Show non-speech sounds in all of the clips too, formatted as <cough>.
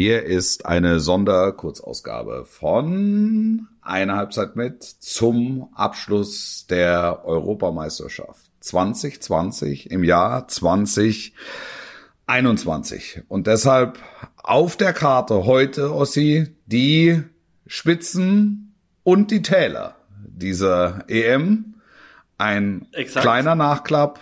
Hier ist eine Sonderkurzausgabe von einer Halbzeit mit zum Abschluss der Europameisterschaft 2020 im Jahr 2021. Und deshalb auf der Karte heute, Ossi, die Spitzen und die Täler dieser EM. Ein Exakt. kleiner Nachklapp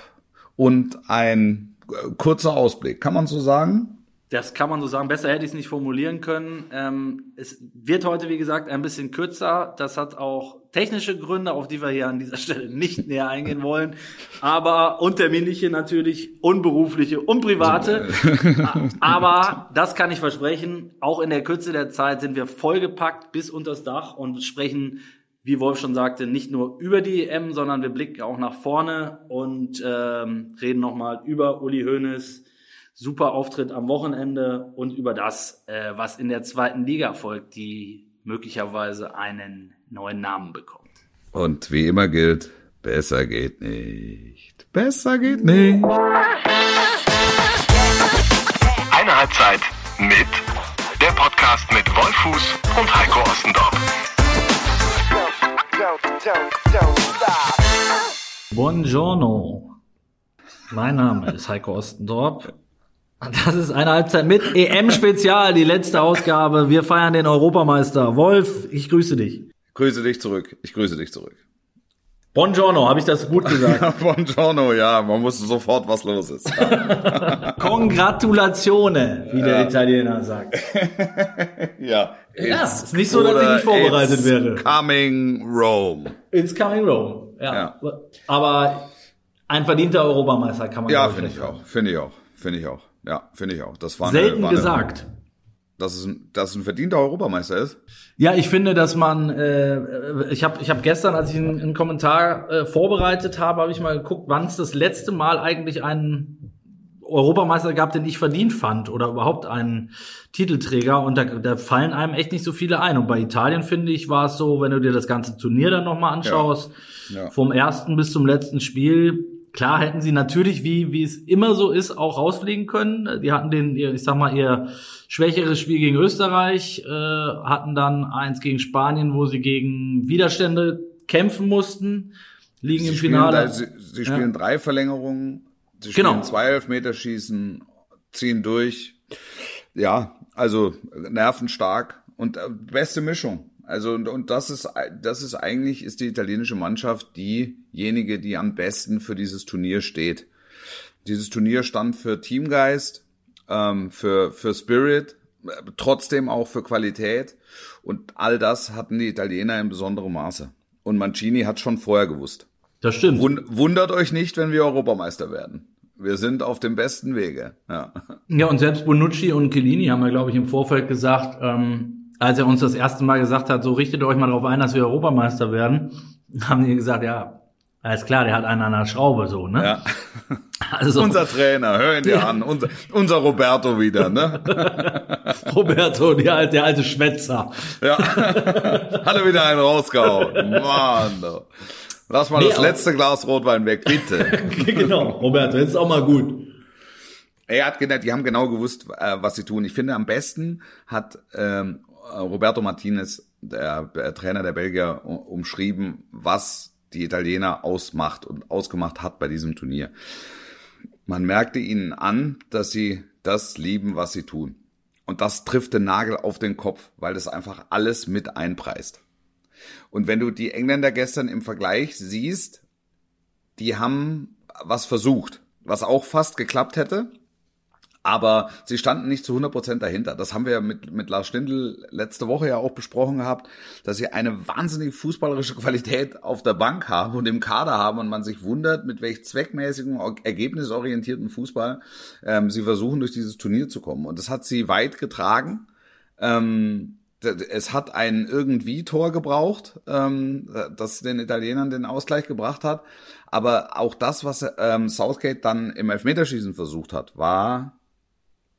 und ein kurzer Ausblick. Kann man so sagen? Das kann man so sagen. Besser hätte ich es nicht formulieren können. Ähm, es wird heute, wie gesagt, ein bisschen kürzer. Das hat auch technische Gründe, auf die wir hier an dieser <laughs> Stelle nicht näher eingehen wollen. Aber unterminliche natürlich, unberufliche und private. <laughs> Aber das kann ich versprechen. Auch in der Kürze der Zeit sind wir vollgepackt bis unters Dach und sprechen, wie Wolf schon sagte, nicht nur über die EM, sondern wir blicken auch nach vorne und ähm, reden nochmal über Uli Hoeneß super Auftritt am Wochenende und über das, äh, was in der zweiten Liga folgt, die möglicherweise einen neuen Namen bekommt. Und wie immer gilt, besser geht nicht. Besser geht nicht. Eine Halbzeit mit der Podcast mit Wolfuß und Heiko Ostendorf. Buongiorno. Mein Name ist Heiko Ostendorp das ist eine Halbzeit mit EM-Spezial, die letzte Ausgabe. Wir feiern den Europameister. Wolf, ich grüße dich. Grüße dich zurück. Ich grüße dich zurück. Buongiorno, habe ich das gut gesagt? <laughs> Buongiorno, ja, man wusste sofort, was los ist. <laughs> Congratulazione, wie der Italiener sagt. <laughs> ja. Ja, ist nicht so, dass ich nicht vorbereitet it's wäre. Coming Rome. It's coming Rome. Ja. ja. Aber ein verdienter Europameister kann man Ja, finde ich auch. Finde ich auch. Finde ich auch. Ja, finde ich auch. Das war selten eine, war gesagt. Eine, dass es, ein, dass es ein verdienter Europameister ist. Ja, ich finde, dass man, äh, ich habe ich hab gestern, als ich einen, einen Kommentar äh, vorbereitet habe, habe ich mal geguckt, wann es das letzte Mal eigentlich einen Europameister gab, den ich verdient fand oder überhaupt einen Titelträger und da, da fallen einem echt nicht so viele ein. Und bei Italien finde ich war es so, wenn du dir das ganze Turnier dann nochmal anschaust, ja. Ja. vom ersten bis zum letzten Spiel, Klar hätten sie natürlich, wie, wie es immer so ist, auch rausfliegen können. Die hatten den, ich sag mal, ihr schwächeres Spiel gegen Österreich, äh, hatten dann eins gegen Spanien, wo sie gegen Widerstände kämpfen mussten, liegen sie im Finale. Da, sie, sie, spielen ja. drei Verlängerungen, sie spielen genau. zwei Elfmeterschießen, ziehen durch. Ja, also nervenstark und äh, beste Mischung. Also und, und das ist das ist eigentlich ist die italienische Mannschaft diejenige, die am besten für dieses Turnier steht. Dieses Turnier stand für Teamgeist, ähm, für für Spirit, trotzdem auch für Qualität und all das hatten die Italiener in besonderem Maße. Und Mancini hat schon vorher gewusst. Das stimmt. Wundert euch nicht, wenn wir Europameister werden. Wir sind auf dem besten Wege. Ja, ja und selbst Bonucci und Chiellini haben ja, glaube ich, im Vorfeld gesagt, ähm, als er uns das erste Mal gesagt hat, so richtet euch mal darauf ein, dass wir Europameister werden, <laughs> haben die gesagt, ja, alles klar, der hat einen an der Schraube, so, ne? Ja. <laughs> Also, unser Trainer, hör ihn dir ja. an, unser, unser Roberto wieder, ne? <laughs> Roberto, der alte, der alte Schwätzer. Ja. Hat er wieder einen rausgehauen. Mann. Lass mal nee, das letzte Glas Rotwein weg, bitte. genau, Roberto, jetzt ist auch mal gut. Er hat gedacht, die haben genau gewusst, äh, was sie tun. Ich finde, am besten hat ähm, Roberto Martinez, der, der Trainer der Belgier, umschrieben, was die Italiener ausmacht und ausgemacht hat bei diesem Turnier. Man merkte ihnen an, dass sie das lieben, was sie tun. Und das trifft den Nagel auf den Kopf, weil das einfach alles mit einpreist. Und wenn du die Engländer gestern im Vergleich siehst, die haben was versucht, was auch fast geklappt hätte, aber sie standen nicht zu 100 Prozent dahinter. Das haben wir mit, mit Lars Stindl letzte Woche ja auch besprochen gehabt, dass sie eine wahnsinnige fußballerische Qualität auf der Bank haben und im Kader haben und man sich wundert, mit welch zweckmäßigen, ergebnisorientierten Fußball ähm, sie versuchen, durch dieses Turnier zu kommen. Und das hat sie weit getragen. Ähm, es hat ein irgendwie Tor gebraucht, ähm, das den Italienern den Ausgleich gebracht hat. Aber auch das, was ähm, Southgate dann im Elfmeterschießen versucht hat, war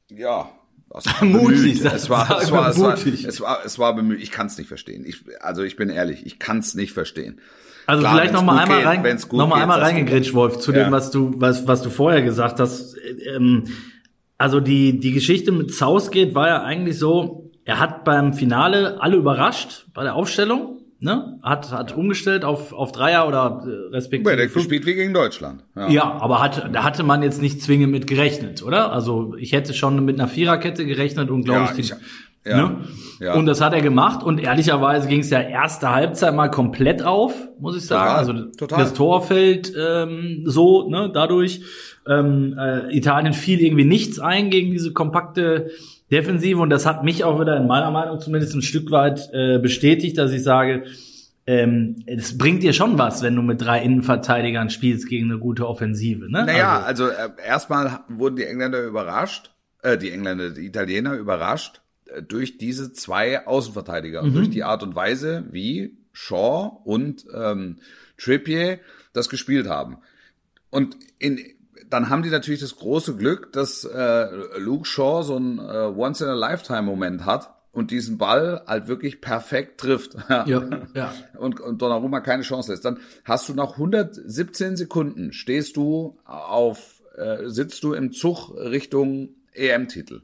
ja, <laughs> mutig. Es war, es war, es war, es war, es war bemüht. Ich kann es nicht verstehen. Ich, also ich bin ehrlich, ich kann es nicht verstehen. Also Klar, vielleicht noch mal einmal rein, noch mal einmal reingegrätscht, Wolf, zu ja. dem, was du, was, was du vorher gesagt hast. Ähm, also die, die Geschichte mit Southgate war ja eigentlich so, er hat beim Finale alle überrascht bei der Aufstellung, ne? Hat, hat umgestellt auf, auf Dreier oder äh, respektive. Ja, der gespielt wie gegen Deutschland. Ja, ja aber hat, da hatte man jetzt nicht zwingend mit gerechnet, oder? Also ich hätte schon mit einer Viererkette gerechnet und glaube Ja, ich, ich- die, ja, ne? ja. Und das hat er gemacht und ehrlicherweise ging es ja erste Halbzeit mal komplett auf, muss ich sagen. Total, also total. das Tor fällt ähm, so, ne, dadurch. Ähm, äh, Italien fiel irgendwie nichts ein gegen diese kompakte Defensive und das hat mich auch wieder in meiner Meinung zumindest ein Stück weit äh, bestätigt, dass ich sage, ähm, es bringt dir schon was, wenn du mit drei Innenverteidigern spielst gegen eine gute Offensive. Ne? Naja, Also, also, äh, erstmal wurden die Engländer überrascht, äh, die Engländer, die Italiener überrascht äh, durch diese zwei Außenverteidiger, Mhm. durch die Art und Weise, wie Shaw und ähm, Trippier das gespielt haben. Und in, dann haben die natürlich das große Glück, dass äh, Luke Shaw so ein äh, Once-in-a-Lifetime-Moment hat und diesen Ball halt wirklich perfekt trifft. <laughs> ja, ja. und, und Donnarumma keine Chance lässt, dann hast du nach 117 Sekunden stehst du auf, äh, sitzt du im Zug Richtung EM-Titel.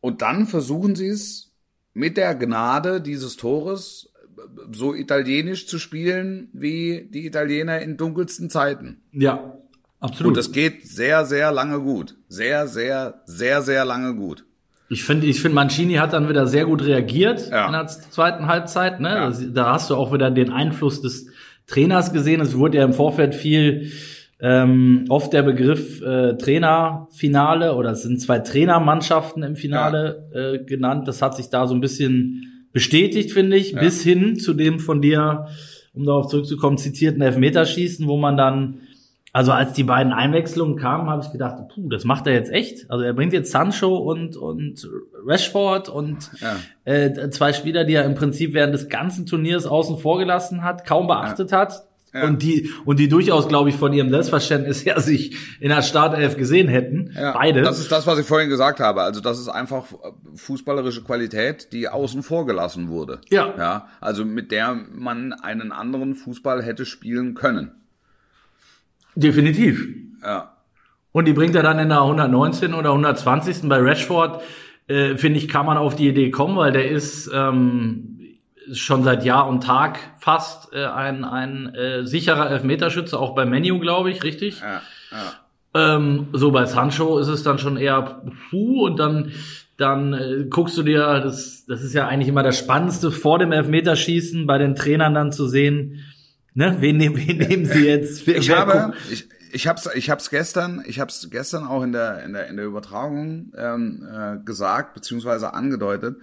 Und dann versuchen sie es mit der Gnade dieses Tores äh, so italienisch zu spielen wie die Italiener in dunkelsten Zeiten. Ja, absolut. Und das geht sehr, sehr lange gut. Sehr, sehr, sehr, sehr lange gut. Ich finde, ich finde, Mancini hat dann wieder sehr gut reagiert Ja. in der zweiten Halbzeit. Ne? Ja. Da hast du auch wieder den Einfluss des Trainers gesehen. Es wurde ja im Vorfeld viel ähm, oft der Begriff äh, Trainerfinale oder es sind zwei Trainermannschaften im Finale äh, genannt. Das hat sich da so ein bisschen bestätigt, finde ich, bis hin zu dem von dir, um darauf zurückzukommen, zitierten Elfmeterschießen, wo man dann also als die beiden Einwechslungen kamen, habe ich gedacht, puh, das macht er jetzt echt. Also er bringt jetzt Sancho und und Rashford und Ja. äh, zwei Spieler, die er im Prinzip während des ganzen Turniers außen vor gelassen hat, kaum beachtet hat. Ja. Und die, und die durchaus, glaube ich, von ihrem Selbstverständnis her sich in der Startelf gesehen hätten. Ja, Beide. Das ist das, was ich vorhin gesagt habe. Also das ist einfach fußballerische Qualität, die außen vor gelassen wurde. Ja. Ja. Also mit der man einen anderen Fußball hätte spielen können. Definitiv. Ja. Und die bringt er dann in der 119 oder 120. bei Rashford, äh, finde ich, kann man auf die Idee kommen, weil der ist ähm, schon seit Jahr und Tag fast äh, ein, ein äh, sicherer Elfmeterschütze, auch bei Menu, glaube ich, richtig? Ja. Ja. Ähm, so bei Sancho ist es dann schon eher puh und dann dann äh, guckst du dir, das, das ist ja eigentlich immer das Spannendste vor dem Elfmeterschießen bei den Trainern dann zu sehen, ne, wen, nehmen- <laughs> wen nehmen sie jetzt? Ich wer habe, ich, ich hab's, ich hab's gestern, ich hab's gestern auch in der in der in der Übertragung ähm, äh, gesagt beziehungsweise angedeutet.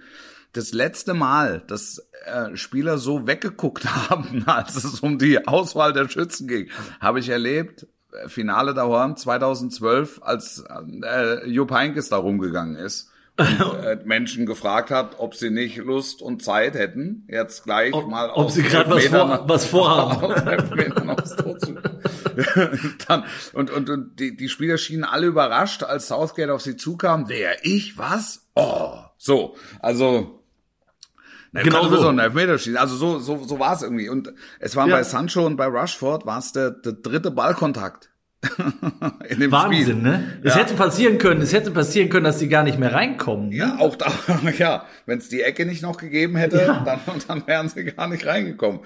Das letzte Mal, dass äh, Spieler so weggeguckt <laughs> haben, als es um die Auswahl der Schützen ging, habe ich erlebt. äh, Finale Horn 2012, als äh, Jupp Heynckes da rumgegangen ist und äh, <laughs> Menschen gefragt hat, ob sie nicht Lust und Zeit hätten, jetzt gleich Ob- mal ob aus sie grad was vor- was vorhaben. <laughs> <laughs> Dann, und, und, und die, die Spieler schienen alle überrascht, als Southgate auf sie zukam. Wer, ich, was? Oh, so, also, na, Genau so. ein Elfmeterschießen. Also so, so, so war es irgendwie. Und es war Ja. bei Sancho und bei Rushford war es der, der dritte Ballkontakt <laughs> Wahnsinn, Spiel. ne? Es Ja. hätte passieren können, es hätte passieren können, dass die gar nicht mehr reinkommen. ne? Ja, auch da, <laughs> ja, wenn es die Ecke nicht noch gegeben hätte, Ja. dann, <laughs> dann wären sie gar nicht reingekommen.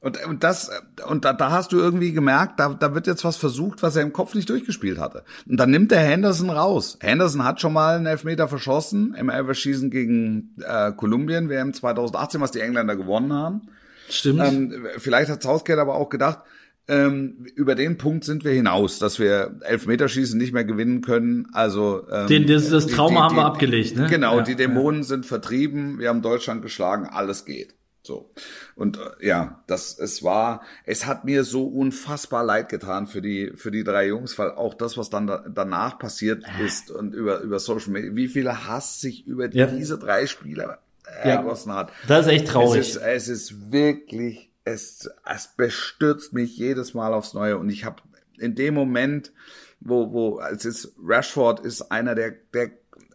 Und, und das, und da, da hast du irgendwie gemerkt, da, da wird jetzt was versucht, was er im Kopf nicht durchgespielt hatte. Und dann nimmt der Henderson raus. Henderson hat schon mal einen Elfmeter verschossen im Elverschießen gegen äh, Kolumbien, WM 2018, was die Engländer gewonnen haben. Stimmt. Ähm, vielleicht hat Southgate aber auch gedacht, ähm, über den Punkt sind wir hinaus, dass wir Elfmeterschießen nicht mehr gewinnen können. Also ähm, Den- das- das die- Trauma die- haben wir die- abgelegt, ne? Genau, Ja, die Dämonen sind vertrieben. Wir haben Deutschland geschlagen, alles geht. So und äh, ja, das es war, es hat mir so unfassbar leid getan für die für die drei Jungs, weil auch das, was dann da, danach passiert ist und über über Social Media, wie viel Hass sich über Ja. diese drei Spieler Ja. ergossen hat. Das ist echt traurig. Es ist, es ist wirklich, es, es bestürzt mich jedes Mal aufs Neue. Und ich habe in dem Moment, wo, wo, es ist, Rashford ist einer der, der,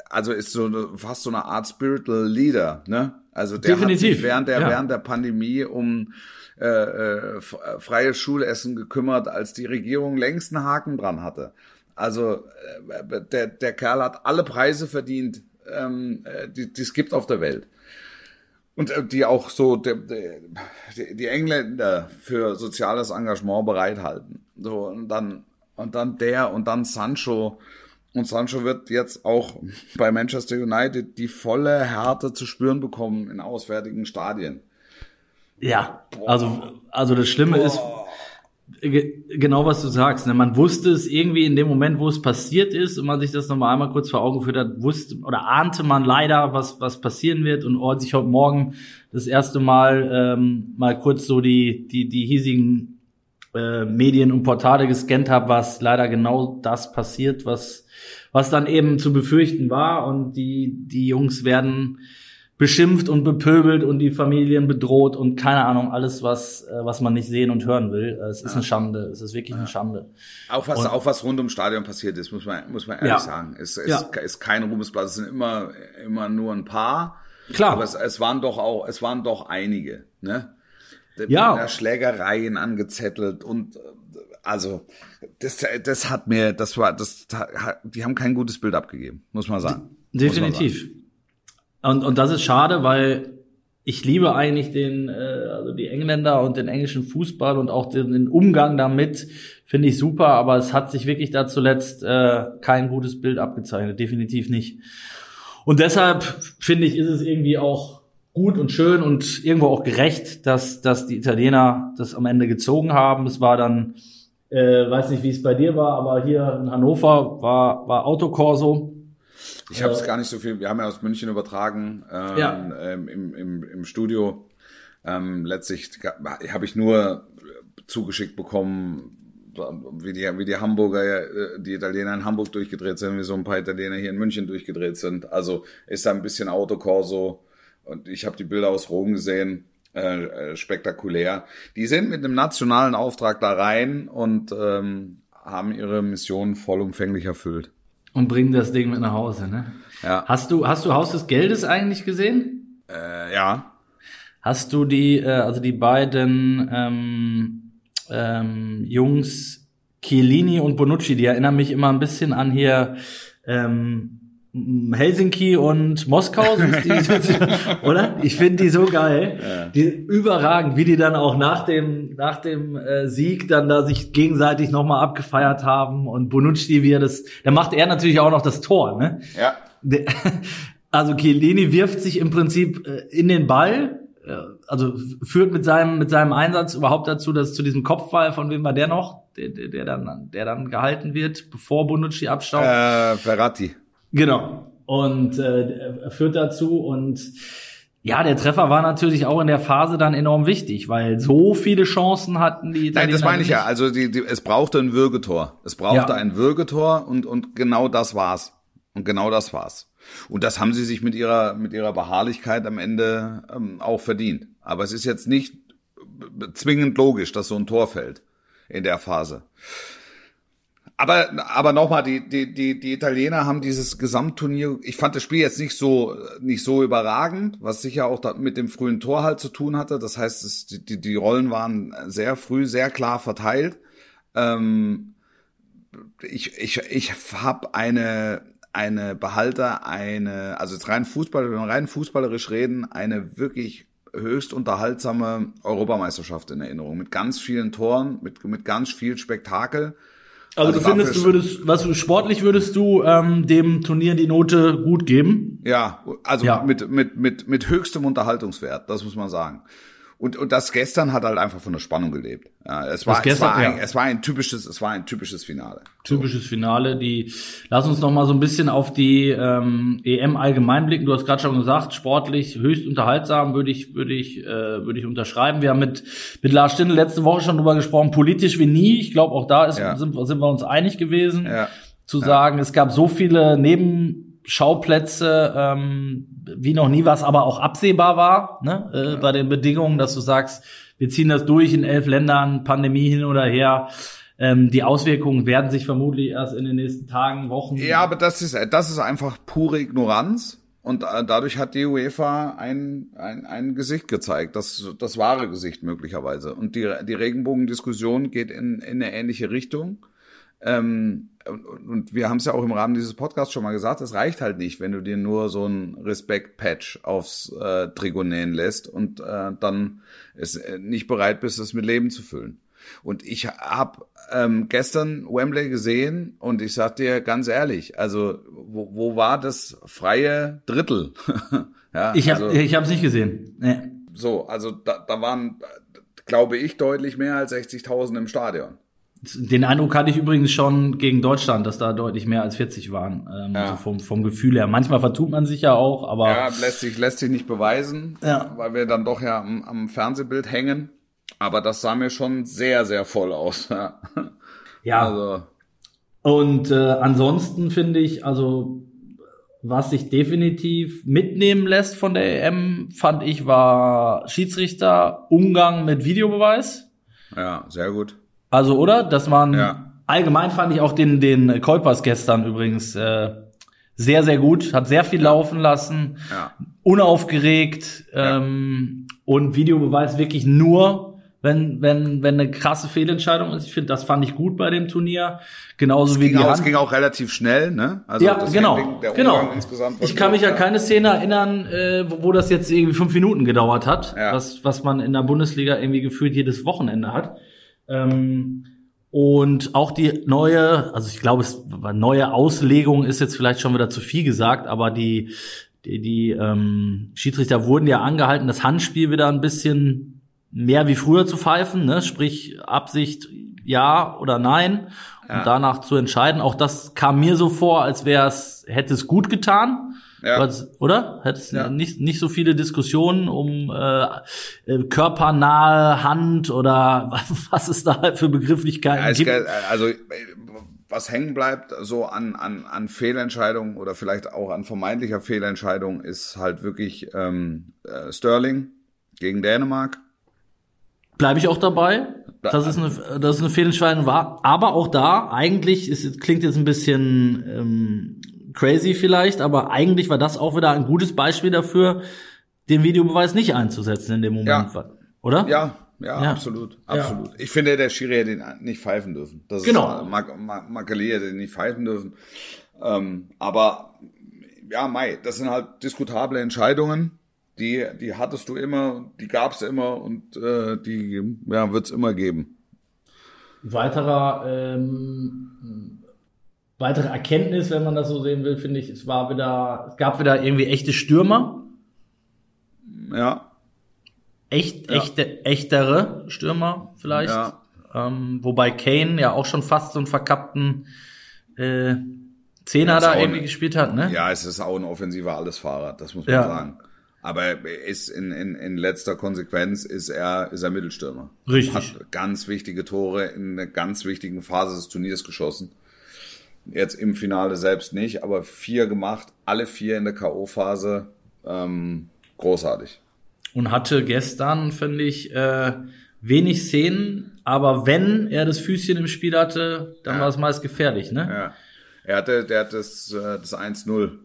also ist so fast so eine Art Spiritual Leader, ne? Also der hat Definitiv, sich während der, ja. während der Pandemie um äh, äh, f- freies Schulessen gekümmert, als die Regierung längst einen Haken dran hatte. Also äh, der, der Kerl hat alle Preise verdient, ähm, äh, die es gibt auf der Welt. Und äh, die auch so die, die, die Engländer für soziales Engagement bereithalten. So, und dann, und dann der und dann Sancho. Und Sancho wird jetzt auch bei Manchester United die volle Härte zu spüren bekommen in auswärtigen Stadien. Ja, also, also das Schlimme Boah. ist, genau was du sagst. Ne? Man wusste es irgendwie in dem Moment, wo es passiert ist und man sich das nochmal einmal kurz vor Augen geführt hat, wusste oder ahnte man leider, was, was passieren wird. Und als ich heute Morgen das erste Mal ähm, mal kurz so die, die, die hiesigen äh, Medien und Portale gescannt habe, was leider genau das passiert, was, was dann eben zu befürchten war. Und die, die Jungs werden beschimpft und bepöbelt und die Familien bedroht und keine Ahnung, alles, was, äh, was man nicht sehen und hören will. Es ist ja. eine Schande. Es ist wirklich ja. eine Schande. Auch was, und, auch was rund ums Stadion passiert ist, muss man, muss man ehrlich ja. sagen. Es, es ist kein Ruhmesblatt. Es sind immer, immer nur ein paar. Klar. Aber es, es waren doch auch, es waren doch einige, ne? Ja. Schlägereien angezettelt und, also, das, das hat mir, das war, das, die haben kein gutes Bild abgegeben, muss man sagen. Definitiv. Und, und das ist schade, weil ich liebe eigentlich den, äh, also die Engländer und den englischen Fußball und auch den, den Umgang damit finde ich super, aber es hat sich wirklich da zuletzt äh, kein gutes Bild abgezeichnet, definitiv nicht. Und deshalb finde ich, ist es irgendwie auch gut und schön und irgendwo auch gerecht, dass, dass die Italiener das am Ende gezogen haben. Es war dann, äh, weiß nicht, wie es bei dir war, aber hier in Hannover war, war Autokorso ich habe es gar nicht so viel, wir haben ja aus München übertragen ähm, ja. ähm, im, im, im Studio. Ähm, letztlich habe ich nur zugeschickt bekommen, wie die, wie die Hamburger, äh, die Italiener in Hamburg durchgedreht sind, wie so ein paar Italiener hier in München durchgedreht sind. Also ist da ein bisschen Autokorso und ich habe die Bilder aus Rom gesehen. Äh, äh, spektakulär. Die sind mit einem nationalen Auftrag da rein und ähm, haben ihre Mission vollumfänglich erfüllt. Und bringen das Ding mit nach Hause, ne? Ja. Hast du, hast du Haus des Geldes eigentlich gesehen? Äh, ja. Hast du die, äh, also die beiden ähm, ähm, Jungs Chiellini und Bonucci, die erinnern mich immer ein bisschen an hier ähm, Helsinki und Moskau sind die, <laughs> oder? Ich finde die so geil. Ja. Die überragend, wie die dann auch nach dem nach dem äh, Sieg dann da sich gegenseitig nochmal abgefeiert haben und Bonucci wie er das, da macht er natürlich auch noch das Tor, ne? Ja. Der, <laughs> also Chiellini wirft sich im Prinzip äh, in den Ball, äh, also führt mit seinem mit seinem Einsatz überhaupt dazu, dass zu diesem Kopfball von wem war der noch, der, der, der dann der dann gehalten wird, bevor Bonucci abstaubt. Äh, Ferrati. Genau. Und äh, führt dazu und ja, der Treffer war natürlich auch in der Phase dann enorm wichtig, weil so viele Chancen hatten die. Italiener Nein, das meine ich ja. Also die, die, es brauchte ein Würgetor. Es brauchte ja. ein Würgetor und und genau das war's. Und genau das war's. Und das haben sie sich mit ihrer mit ihrer Beharrlichkeit am Ende ähm, auch verdient. Aber es ist jetzt nicht zwingend logisch, dass so ein Tor fällt in der Phase. Aber, aber nochmal, die, die, die, die Italiener haben dieses Gesamtturnier, ich fand das Spiel jetzt nicht so, nicht so überragend, was sicher auch mit dem frühen Tor halt zu tun hatte. Das heißt, es, die, die Rollen waren sehr früh, sehr klar verteilt. Ähm, ich, ich, ich habe eine, eine Behalter, eine, also rein Fußball, wenn wir rein fußballerisch reden, eine wirklich höchst unterhaltsame Europameisterschaft in Erinnerung. Mit ganz vielen Toren, mit, mit ganz viel Spektakel. Also, also du findest, du würdest, was sportlich würdest du ähm, dem Turnier die Note gut geben? Ja, also ja. mit mit mit mit höchstem Unterhaltungswert, das muss man sagen. Und, und das gestern hat halt einfach von der Spannung gelebt. Ja, es war, gestern, es war, ein, ja. es war ein typisches, es war ein typisches Finale. Typisches Finale. Die, lass uns noch mal so ein bisschen auf die ähm, EM allgemein blicken. Du hast gerade schon gesagt, sportlich höchst unterhaltsam, würde ich, würde ich, äh, würde ich unterschreiben. Wir haben mit mit Lars Stindl letzte Woche schon drüber gesprochen. Politisch wie nie. Ich glaube, auch da ist, ja. sind, sind wir uns einig gewesen. Zu sagen, es gab so viele Neben Schauplätze, ähm, wie noch nie, was aber auch absehbar war, ne? äh, ja. bei den Bedingungen, dass du sagst, wir ziehen das durch in elf Ländern, Pandemie hin oder her. Ähm, die Auswirkungen werden sich vermutlich erst in den nächsten Tagen, Wochen. Ja, aber das ist, das ist einfach pure Ignoranz. Und äh, dadurch hat die UEFA ein, ein, ein Gesicht gezeigt, das, das wahre Gesicht möglicherweise. Und die, die Regenbogendiskussion geht in, in eine ähnliche Richtung. Ähm, und, und wir haben es ja auch im Rahmen dieses Podcasts schon mal gesagt, es reicht halt nicht, wenn du dir nur so ein Respekt-Patch aufs äh, Trikot nähen lässt und äh, dann es äh, nicht bereit bist, es mit Leben zu füllen. Und ich habe ähm, gestern Wembley gesehen und ich sag dir ganz ehrlich, also wo, wo war das freie Drittel? <laughs> ja, ich habe also, ich es nicht gesehen. Nee. So, also da, da waren, glaube ich, deutlich mehr als 60.000 im Stadion. Den Eindruck hatte ich übrigens schon gegen Deutschland, dass da deutlich mehr als 40 waren, ähm, ja. so vom, vom Gefühl her. Manchmal vertut man sich ja auch, aber. Ja, lässt sich, lässt sich nicht beweisen, ja. weil wir dann doch ja am, am Fernsehbild hängen. Aber das sah mir schon sehr, sehr voll aus. <laughs> Ja. ja. Also. Und äh, ansonsten finde ich, also was sich definitiv mitnehmen lässt von der EM, fand ich, war Schiedsrichter, Umgang mit Videobeweis. Ja, sehr gut. Also, oder? Dass man ja. allgemein fand ich auch den, den Kolpers gestern übrigens äh, sehr, sehr gut, hat sehr viel laufen lassen, ja. unaufgeregt ähm, und Videobeweis wirklich nur wenn, wenn, wenn eine krasse Fehlentscheidung ist. Ich finde, das fand ich gut bei dem Turnier. Genauso es wie die auch, Es ging auch relativ schnell, ne? Also ja, genau. Handling, genau. Ich kann mich ja keine Szene erinnern, äh, wo, wo das jetzt irgendwie fünf Minuten gedauert hat, ja. was, was man in der Bundesliga irgendwie gefühlt jedes Wochenende hat. Ähm, und auch die neue, also ich glaube, es neue Auslegung ist jetzt vielleicht schon wieder zu viel gesagt, aber die, die, die ähm, Schiedsrichter wurden ja angehalten, das Handspiel wieder ein bisschen mehr wie früher zu pfeifen, ne? sprich Absicht ja oder nein ja. und danach zu entscheiden. Auch das kam mir so vor, als wäre es, hätte es gut getan. Ja. Oder? Hättest ja. nicht, nicht so viele Diskussionen um äh, äh körpernahe Hand oder <laughs> was, was es da für Begrifflichkeiten ja, gibt. Also was hängen bleibt so an, an, an Fehlentscheidungen oder vielleicht auch an vermeintlicher Fehlentscheidung ist halt wirklich ähm, äh, Sterling gegen Dänemark. Bleibe ich auch dabei, dass es eine, dass es eine Fehlentscheidung war. Aber auch da, eigentlich, ist, klingt jetzt ein bisschen ähm, crazy vielleicht, aber eigentlich war das auch wieder ein gutes Beispiel dafür, den Videobeweis nicht einzusetzen in dem Moment. Ja. Oder? Ja, ja, ja, absolut, absolut. Ja. Ich finde, der Schiri hätte ihn nicht pfeifen dürfen. Das genau. Ist, Mark, Mark, Makali hätte ihn nicht pfeifen dürfen. Ähm, aber ja, Mai, das sind halt diskutable Entscheidungen. Die, die hattest du immer, die gab's immer und äh, die ja, wird's immer geben. Weiterer ähm, weitere Erkenntnis, wenn man das so sehen will, finde ich, es war wieder, es gab wieder irgendwie echte Stürmer. Ja. Echt, ja. echte, echtere Stürmer vielleicht. Ja. Ähm, wobei Kane ja auch schon fast so einen verkappten äh, Zehner da irgendwie ein, gespielt hat, ne? Ja, es ist auch ein offensiver Allesfahrer, das muss man ja. sagen. Aber er ist in, in, in letzter Konsequenz ist er, ist er Mittelstürmer. Richtig. Hat ganz wichtige Tore in einer ganz wichtigen Phase des Turniers geschossen. Jetzt im Finale selbst nicht, aber vier gemacht, alle vier in der K.O.-Phase. Ähm, großartig. Und hatte gestern, finde ich, äh, wenig Szenen, aber wenn er das Füßchen im Spiel hatte, dann ja. war es meist gefährlich, ne? Ja. Er hatte, der hat das, äh, das 1-0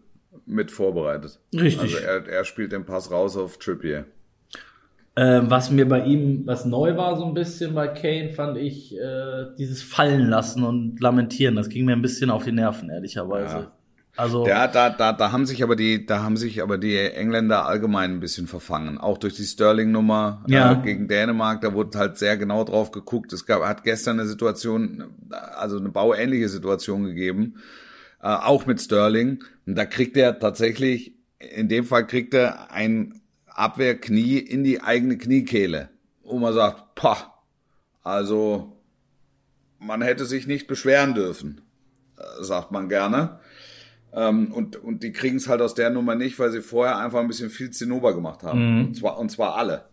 mit vorbereitet. Richtig. Also er, er spielt den Pass raus auf Trippier. Ähm, was mir bei ihm, was neu war so ein bisschen bei Kane, fand ich äh, dieses Fallen lassen und Lamentieren. Das ging mir ein bisschen auf die Nerven, ehrlicherweise. Ja. Also ja, da, da, da haben sich aber die, da haben sich aber die Engländer allgemein ein bisschen verfangen. Auch durch die Sterling-Nummer ja. äh, gegen Dänemark, da wurde halt sehr genau drauf geguckt. Es gab, hat gestern eine Situation, also eine bauähnliche Situation gegeben, äh, auch mit Sterling. Und da kriegt er tatsächlich, in dem Fall kriegt er ein Abwehrknie in die eigene Kniekehle. Wo man sagt, pah, also man hätte sich nicht beschweren dürfen, äh, sagt man gerne. Ähm, und, und die kriegen es halt aus der Nummer nicht, weil sie vorher einfach ein bisschen viel Zinnober gemacht haben. Mhm. Und, zwar, und zwar alle.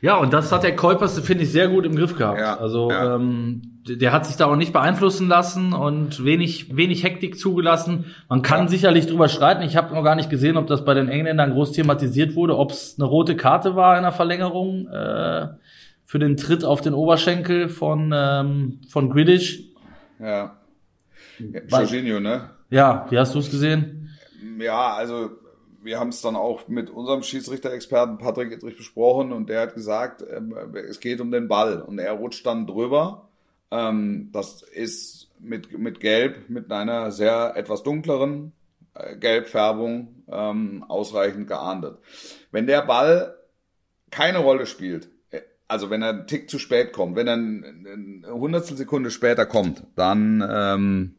Ja, und das hat der Kolpers, finde ich, sehr gut im Griff gehabt. Ja, also ja. Ähm, der hat sich da auch nicht beeinflussen lassen und wenig, wenig Hektik zugelassen. Man kann ja. sicherlich drüber streiten. Ich habe noch gar nicht gesehen, ob das bei den Engländern groß thematisiert wurde, ob es eine rote Karte war in der Verlängerung äh, für den Tritt auf den Oberschenkel von, ähm, von Griddish. Ja. Jorginho, ne? Ja, wie hast du es gesehen? Ja, also wir haben es dann auch mit unserem Schiedsrichter-Experten Patrick Edrich besprochen und der hat gesagt, ähm, es geht um den Ball und er rutscht dann drüber Ähm, das ist mit, mit Gelb, mit einer sehr etwas dunkleren äh, Gelbfärbung ähm, ausreichend geahndet. Wenn der Ball keine Rolle spielt, äh, also wenn er einen Tick zu spät kommt, wenn er eine Hundertstel Sekunde später kommt, dann ähm,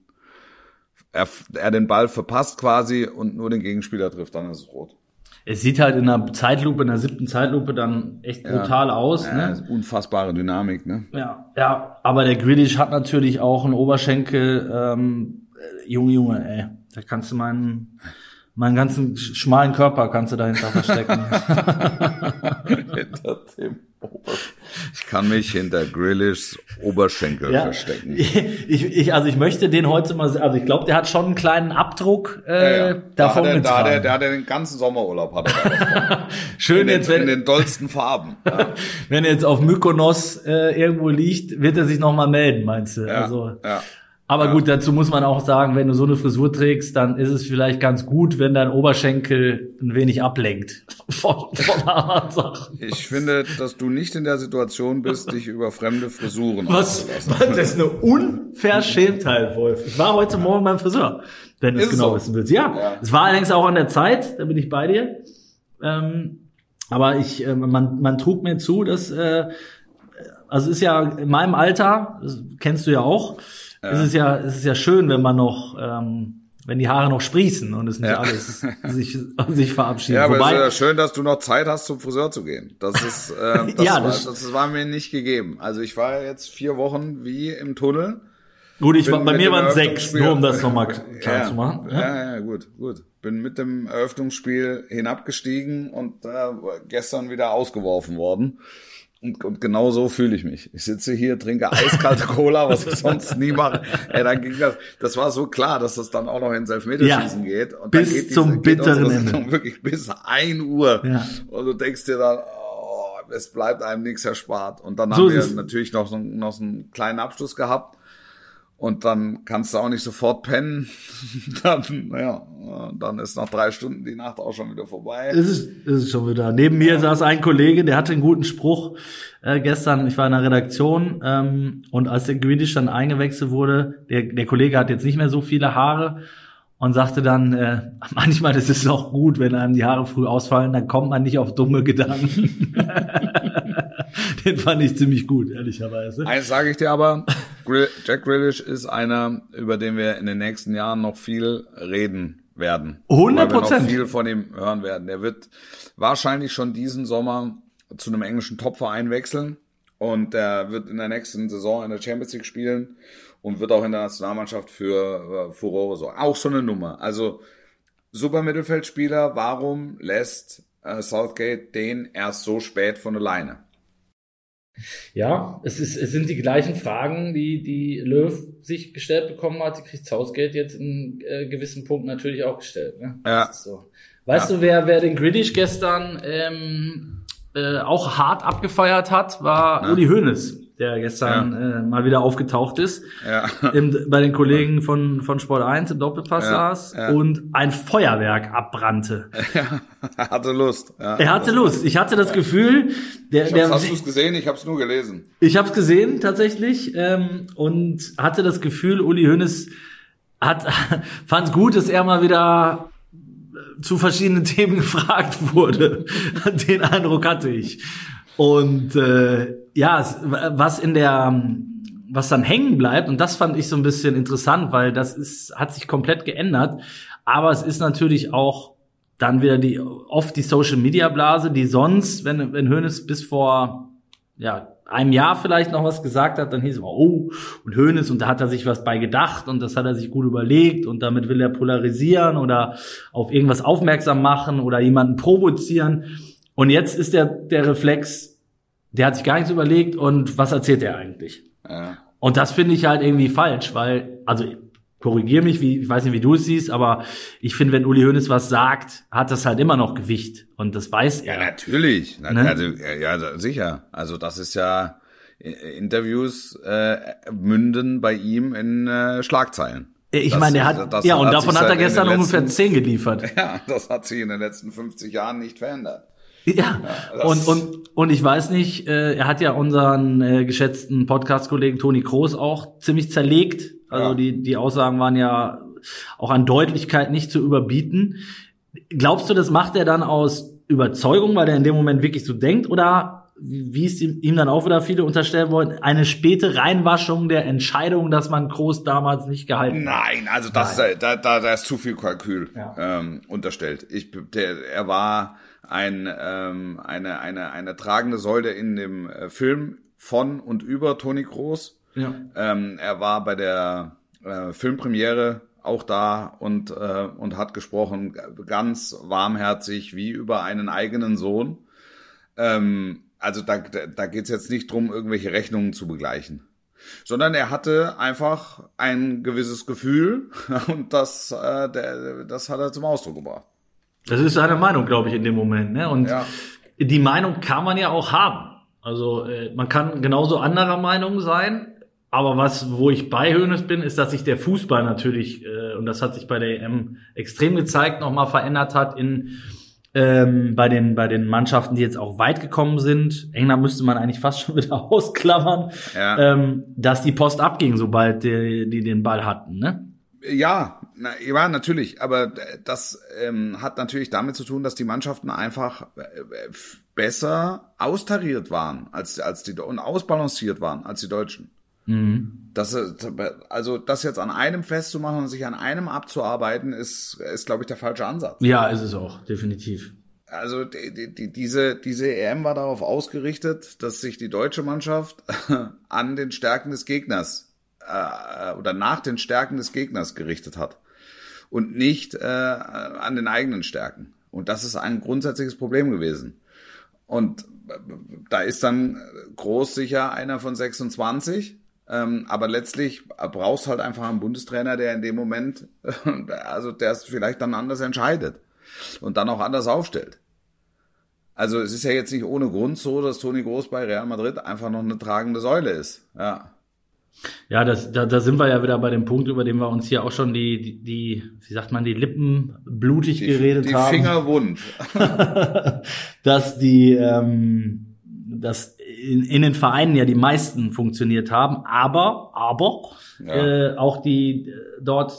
er, er den Ball verpasst quasi und nur den Gegenspieler trifft, dann ist es rot. Es sieht halt in einer Zeitlupe, in der siebten Zeitlupe dann echt brutal aus. Ja, ne? Unfassbare Dynamik, ne? Ja, ja, aber der Grealish hat natürlich auch einen Oberschenkel, ähm, äh, Junge, Junge, ey, da kannst du meinen, meinen ganzen schmalen Körper kannst du dahinter verstecken. <laughs> <laughs> hinter dem. Ich kann mich hinter Grillishs Oberschenkel Ja. verstecken. <laughs> Ich, ich, also ich möchte den heute mal, also ich glaube, der hat schon einen kleinen Abdruck äh, Ja, ja. Da davon hat er, da hat er, der hat er den ganzen Sommerurlaub hat er da. <laughs> Schön in, den, jetzt, wenn, in den dollsten Farben. Ja, <laughs> wenn er jetzt auf Mykonos äh, irgendwo liegt, wird er sich noch mal melden, meinst du? ja, Also, ja. Aber gut, dazu muss man auch sagen, wenn du so eine Frisur trägst, dann ist es vielleicht ganz gut, wenn dein Oberschenkel ein wenig ablenkt <laughs> von, von anderen Sachen. Ich finde, dass du nicht in der Situation bist, dich über fremde Frisuren Was? auszulassen. <laughs> Das ist eine Unverschämtheit, Wolf. Ich war heute Morgen beim Friseur, wenn du es genau so? wissen willst. Ja, Ja. es war allerdings auch an der Zeit, da bin ich bei dir. Ähm, aber ich, äh, man, man trug mir zu, dass, äh, also es ist ja in meinem Alter, das kennst du ja auch, ist es ja, es ist ja schön, wenn man noch, ähm, wenn die Haare noch sprießen und es nicht Ja. alles <laughs> sich, sich verabschiedet. Ja, aber es ist Wobei, ja schön, dass du noch Zeit hast, zum Friseur zu gehen. Das ist, <laughs> äh, das, Ja, war, das- das, war mir nicht gegeben. Also ich war jetzt vier Wochen wie im Tunnel. gut, ich, war- bei mir waren es sechs, nur um das nochmal <laughs> klar ja, zu machen. Ja? Ja, ja, gut, gut. Bin mit dem Eröffnungsspiel hinabgestiegen und äh, gestern wieder ausgeworfen worden. Und, und genau so fühle ich mich. Ich sitze hier, trinke eiskalte <laughs> Cola, was ich sonst nie mache. Ey, dann ging das, das war so klar, dass das dann auch noch ins Elfmeterschießen Ja, geht. Und bis dann geht zum unsere bitteren Ende. Wirklich bis ein Uhr. Ja. Und du denkst dir dann, oh, es bleibt einem nichts erspart. Und dann So haben wir natürlich noch so, noch so einen kleinen Abschluss gehabt. Und dann kannst du auch nicht sofort pennen. <laughs> dann, naja, dann ist nach drei Stunden die Nacht auch schon wieder vorbei. Es ist, es ist schon wieder. Neben mir saß ein Kollege, der hatte einen guten Spruch äh, gestern. Ich war in der Redaktion ähm, und als der Greedish dann eingewechselt wurde, der, der Kollege hat jetzt nicht mehr so viele Haare und sagte dann, äh, <laughs> manchmal ist es auch gut, wenn einem die Haare früh ausfallen, dann kommt man nicht auf dumme Gedanken. <laughs> Den fand ich ziemlich gut, ehrlicherweise. Eins sage ich dir aber, Grill- Jack Grealish ist einer, über den wir in den nächsten Jahren noch viel reden werden. 100 Weil wir Prozent. noch viel von ihm hören werden. Der wird wahrscheinlich schon diesen Sommer zu einem englischen Topverein wechseln und der wird in der nächsten Saison in der Champions League spielen und wird auch in der Nationalmannschaft für äh, Furore sorgen. Auch so eine Nummer. Also super Mittelfeldspieler, warum lässt äh, Southgate den erst so spät von alleine? Ja, es, ist, es sind die gleichen Fragen, die die Löw sich gestellt bekommen hat. Die kriegt Southgate jetzt in äh, gewissen Punkten natürlich auch gestellt. Ne? Ja. So. Weißt du, wer, wer den Grealish gestern ähm, äh, auch hart abgefeiert hat, war Na? Uli Hoeneß, der gestern äh, mal wieder aufgetaucht ist. Ja. Im, bei den Kollegen von, von Sport 1 im Doppelpass Ja, saß ja. und ein Feuerwerk abbrannte. Ja, er hatte Lust. Ja. Er hatte Lust. Ich hatte das Gefühl, der, Ich der, hast du es gesehen? Ich habe es nur gelesen. Ich habe es gesehen tatsächlich ähm, und hatte das Gefühl, Uli Hoeneß hat <laughs> fand es gut, dass er mal wieder äh, zu verschiedenen <laughs> Themen gefragt wurde. <laughs> Den Eindruck hatte ich. Und äh, ja, was in der was dann hängen bleibt und das fand ich so ein bisschen interessant, weil das ist hat sich komplett geändert, aber es ist natürlich auch dann wieder die oft die Social Media Blase, die sonst, wenn wenn Hoeneß bis vor ja, einem Jahr vielleicht noch was gesagt hat, dann hieß es, oh, und Hoeneß, und da hat er sich was bei gedacht und das hat er sich gut überlegt und damit will er polarisieren oder auf irgendwas aufmerksam machen oder jemanden provozieren. Und jetzt ist der, der Reflex, der hat sich gar nichts überlegt und was erzählt er eigentlich? Ja. Und das finde ich halt irgendwie falsch, weil, also korrigier mich, wie, ich weiß nicht, wie du es siehst, aber ich finde, wenn Uli Hoeneß was sagt, hat das halt immer noch Gewicht. Und das weiß Ja, er. natürlich. Na, Ne? Also, ja, ja, sicher. Also das ist ja äh, Interviews äh, münden bei ihm in äh, Schlagzeilen. Ich Das- meine, der hat, das ja, und hat davon hat er gestern ungefähr zehn geliefert. <laughs> Ja, das hat sich in den letzten 50 Jahren nicht verändert. Ja, und, und, und ich weiß nicht, äh, er hat ja unseren äh, geschätzten Podcast-Kollegen Toni Kroos auch ziemlich zerlegt. Also Ja. die, die Aussagen waren ja auch an Deutlichkeit nicht zu überbieten. Glaubst du, das macht er dann aus Überzeugung, weil er in dem Moment wirklich so denkt? Oder wie es ihm, dann auch wieder viele unterstellen wollen, eine späte Reinwaschung der Entscheidung, dass man Kroos damals nicht gehalten hat? Nein, also das da, da, da ist zu viel Kalkül Ja. ähm, unterstellt. Ich, der, er war ein, ähm, eine, eine, eine tragende Säule in dem äh, Film von und über Toni Kroos. Ja. Ähm, er war bei der äh, Filmpremiere auch da und, äh, und hat gesprochen, ganz warmherzig, wie über einen eigenen Sohn. Ähm, also da, da, da geht es jetzt nicht drum, irgendwelche Rechnungen zu begleichen. Sondern er hatte einfach ein gewisses Gefühl <laughs> und das, äh, der, das hat er zum Ausdruck gebracht. Das ist seine Meinung, glaube ich, in dem Moment. Ne? Und Ja. die Meinung kann man ja auch haben. Also äh, man kann genauso anderer Meinung sein. Aber was, wo ich bei Hoeneß bin, ist, dass sich der Fußball natürlich, äh, und das hat sich bei der EM extrem gezeigt, nochmal verändert hat in ähm, bei den bei den Mannschaften, die jetzt auch weit gekommen sind. England müsste man eigentlich fast <laughs> schon wieder ausklammern, Ja. ähm, dass die Post abging, sobald die, die den Ball hatten. Ne? Ja, na, ja, natürlich. Aber das ähm, hat natürlich damit zu tun, dass die Mannschaften einfach äh, f- besser austariert waren als, als die und ausbalanciert waren als die Deutschen. Das, äh, also das jetzt an einem festzumachen und sich an einem abzuarbeiten, ist, ist glaube ich, der falsche Ansatz. Ja, ist es auch, definitiv. Also die, die, diese, diese EM war darauf ausgerichtet, dass sich die deutsche Mannschaft <laughs> an den Stärken des Gegners äh, oder nach den Stärken des Gegners gerichtet hat und nicht äh, an den eigenen Stärken. Und das ist ein grundsätzliches Problem gewesen. Und äh, da ist dann groß sicher einer von 26. Ähm, aber letztlich brauchst halt einfach einen Bundestrainer, der in dem Moment, <laughs> also der es vielleicht dann anders entscheidet und dann auch anders aufstellt. Also es ist ja jetzt nicht ohne Grund so, dass Toni Groß bei Real Madrid einfach noch eine tragende Säule ist. Ja. Ja, das, da, da sind wir ja wieder bei dem Punkt, über den wir uns hier auch schon die, die, die wie sagt man, die Lippen blutig Die, geredet die haben. Finger wund. <laughs> dass die, ähm, dass in, in den Vereinen ja die meisten funktioniert haben, aber, aber Ja. äh, auch die äh, dort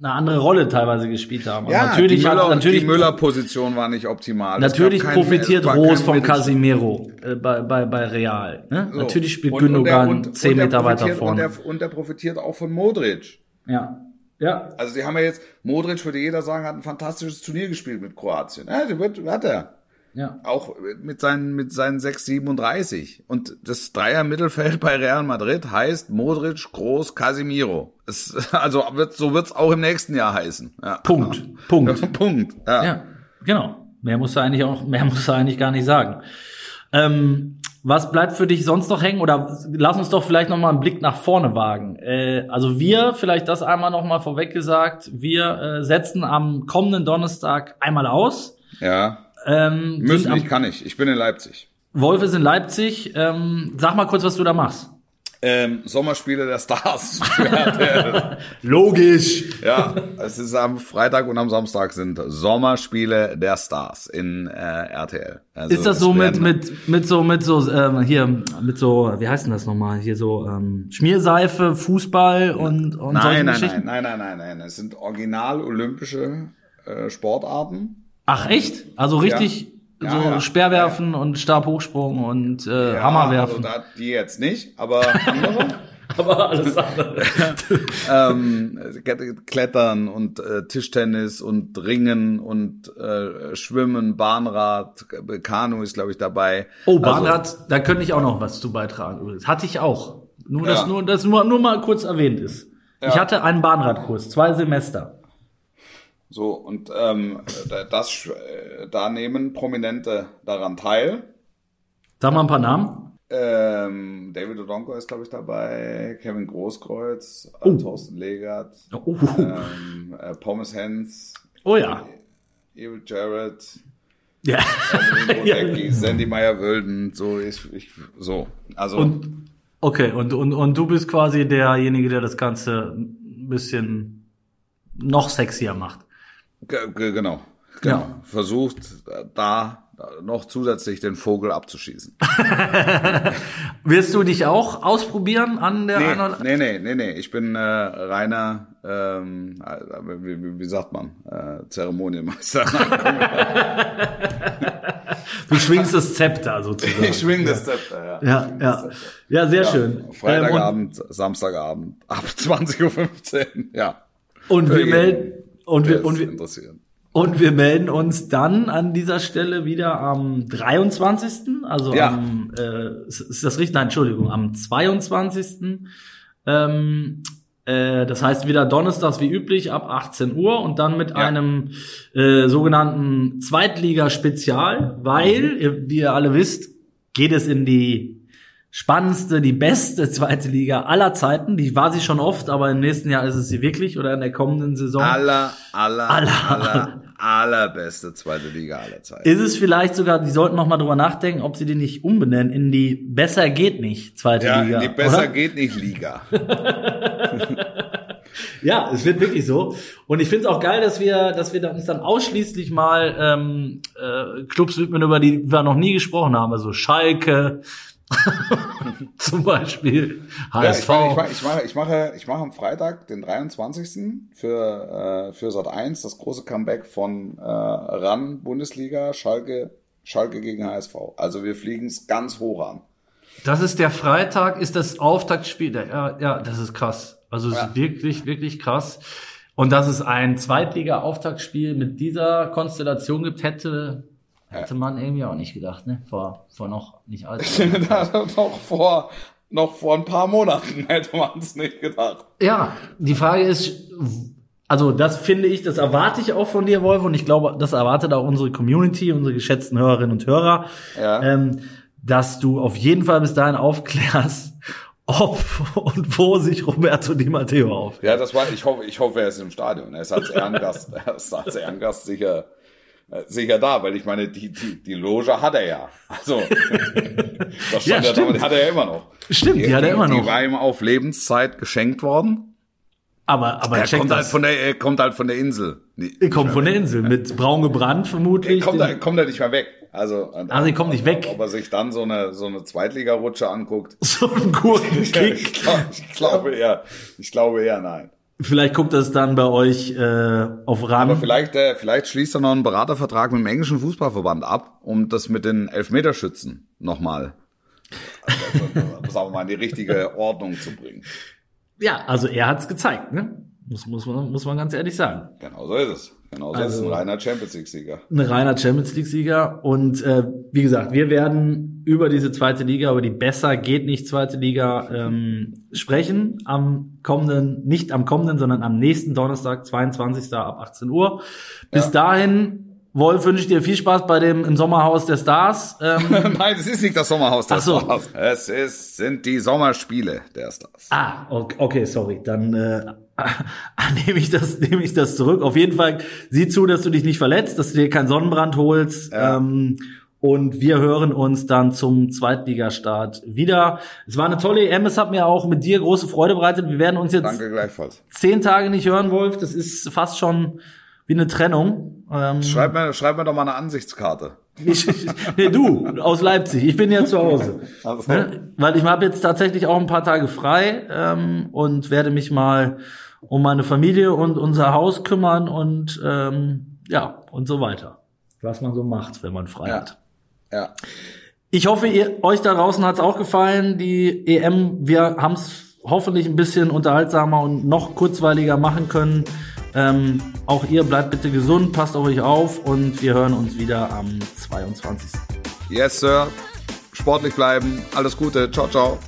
eine andere Rolle teilweise gespielt haben. Und natürlich die Müller, hat, natürlich die Müller-Position war nicht optimal. Natürlich profitiert kein von Mittelstand. Casimiro äh, bei, bei, bei Real. Ne? So. Natürlich spielt Und- und der- Gündogan und- zehn und der Meter weiter vorne. Und der, und der profitiert auch von Modric. ja. Ja. Also die haben ja jetzt, Modric würde jeder sagen, hat ein fantastisches Turnier gespielt mit Kroatien. Ja, der wird, hat er. Ja. Auch mit seinen, mit seinen 6,37. Und das Dreier-Mittelfeld bei Real Madrid heißt Modric, Groß, Casimiro. Es, <laughs> also wird, so wird's auch im nächsten Jahr heißen. Ja. Punkt. Punkt. <laughs> Punkt. Ja. Ja, genau. Mehr muss er eigentlich auch, mehr muss er eigentlich gar nicht sagen. Ähm, was bleibt für dich sonst noch hängen? Oder lass uns doch vielleicht noch mal einen Blick nach vorne wagen. Äh, also wir, vielleicht das einmal noch mal vorweg gesagt, wir äh, setzen am kommenden Donnerstag einmal aus. ja. Ähm, Müssen am, nicht, kann ich. Ich bin in Leipzig. Wolf ist in Leipzig. Ähm, sag mal kurz, was du da machst. Ähm, Sommerspiele der Stars. <laughs> Logisch. ja, es ist am Freitag und am Samstag sind Sommerspiele der Stars in äh, RTL. Also Ist das so mit, mit, mit so, mit so, ähm, hier, mit so, wie heißt denn das nochmal? Hier so, ähm, Schmierseife, Fußball und, und solche Nein, nein, Geschichten? nein, nein, nein, nein, nein. Es sind original olympische äh, Sportarten. Ach echt? Also richtig Ja, so ja. Speerwerfen und Stabhochsprung und äh, Ja, Hammerwerfen. Also da, die jetzt nicht, aber. <laughs> Aber alles andere. <laughs> ähm, Klettern und äh, Tischtennis und Ringen und äh, Schwimmen, Bahnrad, Kanu ist glaube ich dabei. Oh, Also, Bahnrad, da könnte ich auch noch was zu beitragen. übrigens. Hatte ich auch. Nur, dass Ja. nur, das nur, nur mal kurz erwähnt ist. Ich Ja. hatte einen Bahnradkurs, zwei Semester. So und ähm, da- das äh, da nehmen Prominente daran teil. Sag mal ein paar Namen. Ähm, David Odonko ist glaube ich dabei, Kevin Großkreuz, Oh. äh, Thorsten Legert, Oh, ähm, äh, Pommes Hens, oh ja. Evil Jarrett, Ja. <laughs> Bodecki, Sandy Meyer-Wölden, so ich, ich so. Also Und okay, und, und, und du bist quasi derjenige, der das Ganze ein bisschen noch sexier macht. Ge- ge- Genau, genau, Ja. versucht äh, da noch zusätzlich den Vogel abzuschießen. <laughs> Wirst du dich auch ausprobieren an der Nee, oder nee, nee, nee, nee. Ich bin äh, reiner, ähm, äh, wie, wie, wie sagt man, äh, Zeremonienmeister. <laughs> Du schwingst das Zepter sozusagen. ich schwing das Zepter, ja. Ja, ja. Ja, sehr schön. Ähm, Freitagabend, Samstagabend, ab <laughs> 20.15 Uhr, ja. und, wir jeden, melden und wir, und wir. Und wir melden uns dann an dieser Stelle wieder am 23. Also Ja. am, äh, ist das richtig? Nein, Entschuldigung, am 22. Ähm, äh, das heißt wieder donnerstags wie üblich ab 18 Uhr und dann mit Ja. einem äh, sogenannten Zweitliga-Spezial, weil, ihr, wie ihr alle wisst, geht es in die spannendste, die beste zweite Liga aller Zeiten. Die war sie schon oft, aber im nächsten Jahr ist es sie wirklich oder in der kommenden Saison. Aller, aller, Aller. aller, allerbeste zweite Liga aller Zeiten. Ist es vielleicht sogar, die sollten noch mal drüber nachdenken, ob sie die nicht umbenennen in die Besser geht nicht zweite Ja, Liga. die besser oder? geht nicht Liga. <laughs> Ja, es wird wirklich so. Und ich finde es auch geil, dass wir, dass wir uns dann ausschließlich mal ähm, äh, Clubs widmen, über die wir noch nie gesprochen haben. Also Schalke <laughs> zum Beispiel, Ja, HSV. ich, mache, ich, mache, ich, mache, ich mache am Freitag, den 23. für, äh, für Sat 1 das große Comeback von äh, RAN Bundesliga, Schalke, Schalke gegen HSV. Also wir fliegen es ganz hoch an. Das ist der Freitag, ist das Auftaktspiel. Ja, ja, das ist krass. Also es Ja. ist wirklich, wirklich krass. Und dass es ein Zweitliga-Auftaktspiel mit dieser Konstellation gibt, hätte, hätte man irgendwie auch nicht gedacht, ne? Vor, vor noch nicht allzu noch, vor, noch vor ein paar Monaten <laughs> hätte man es nicht gedacht. Ja, die Frage ist, also das finde ich, das erwarte ich auch von dir, Wolf, und ich glaube, das erwartet auch unsere Community, unsere geschätzten Hörerinnen und Hörer, Ja. ähm, dass du auf jeden Fall bis dahin aufklärst, ob und wo sich Roberto Di Matteo auf. Ja, das war, ich hoffe, ich hoffe, er ist im Stadion. Er ist als Ehrengast, <laughs> er ist als Ehrengast sicher, sicher da, weil ich meine, die, die, die Loge hat er ja. Also, <laughs> das Ja, stand ja, stimmt. damit hat er ja immer noch. Stimmt, die hat er immer Die noch. war ihm auf Lebenszeit geschenkt worden. Aber, aber Er kommt halt das. von der, er kommt halt von der Insel. Er kommt von der Insel mit braun gebrannt vermutlich. kommt, er, kommt er nicht mehr weg. Also, Also, er kommt nicht weg. Ob er sich dann so eine, so eine Zweitligarutsche anguckt. <laughs> so ein guten <laughs> Ich, glaub, ich glaube eher, ich glaube eher nein. Vielleicht guckt das dann bei euch äh, auf RAN. Aber vielleicht, äh, vielleicht schließt er noch einen Beratervertrag mit dem englischen Fußballverband ab, um das mit den Elfmeterschützen nochmal, äh, <laughs> sagen wir mal, in die richtige Ordnung zu bringen. Ja, also er hat's gezeigt, ne? Muss, muss, man, muss man ganz ehrlich sagen. Genau so ist es. Genau so ist es. Also- Ein reiner Champions League-Sieger. Ein reiner Champions League-Sieger. Und äh, wie gesagt, wir werden über diese zweite Liga, über die besser geht nicht zweite Liga ähm, sprechen. Am kommenden, nicht am kommenden, sondern am nächsten Donnerstag, 22. ab 18 Uhr. Bis Ja. dahin, Wolf, wünsche ich dir viel Spaß bei dem im Sommerhaus der Stars. Ähm, <laughs> Nein, es ist nicht das Sommerhaus der Ach so. Stars. Es ist, sind die Sommerspiele der Stars. Ah, okay, okay sorry. Dann äh, <laughs> nehme ich das, nehme ich das zurück. Auf jeden Fall sieh zu, dass du dich nicht verletzt, dass du dir keinen Sonnenbrand holst. Ja. Ähm, und wir hören uns dann zum Zweitligastart wieder. Es war eine tolle EM. Es hat mir auch mit dir große Freude bereitet. Wir werden uns jetzt zehn Tage nicht hören, Wolf. Das ist fast schon wie eine Trennung. Ähm, Schreib mir, schreib mir doch mal eine Ansichtskarte. ich, nee, du aus Leipzig. Ich bin ja zu Hause. Also, Ne? Weil ich habe jetzt tatsächlich auch ein paar Tage frei ähm, und werde mich mal um meine Familie und unser Haus kümmern und ähm, ja und so weiter. Was man so macht, wenn man frei Ja. hat. ja. Ich hoffe, ihr, euch da draußen hat's auch gefallen. Die EM, wir haben's hoffentlich ein bisschen unterhaltsamer und noch kurzweiliger machen können. Ähm, auch ihr bleibt bitte gesund, passt auf euch auf und wir hören uns wieder am 22. Yes, Sir. Sportlich bleiben. Alles Gute. Ciao, ciao.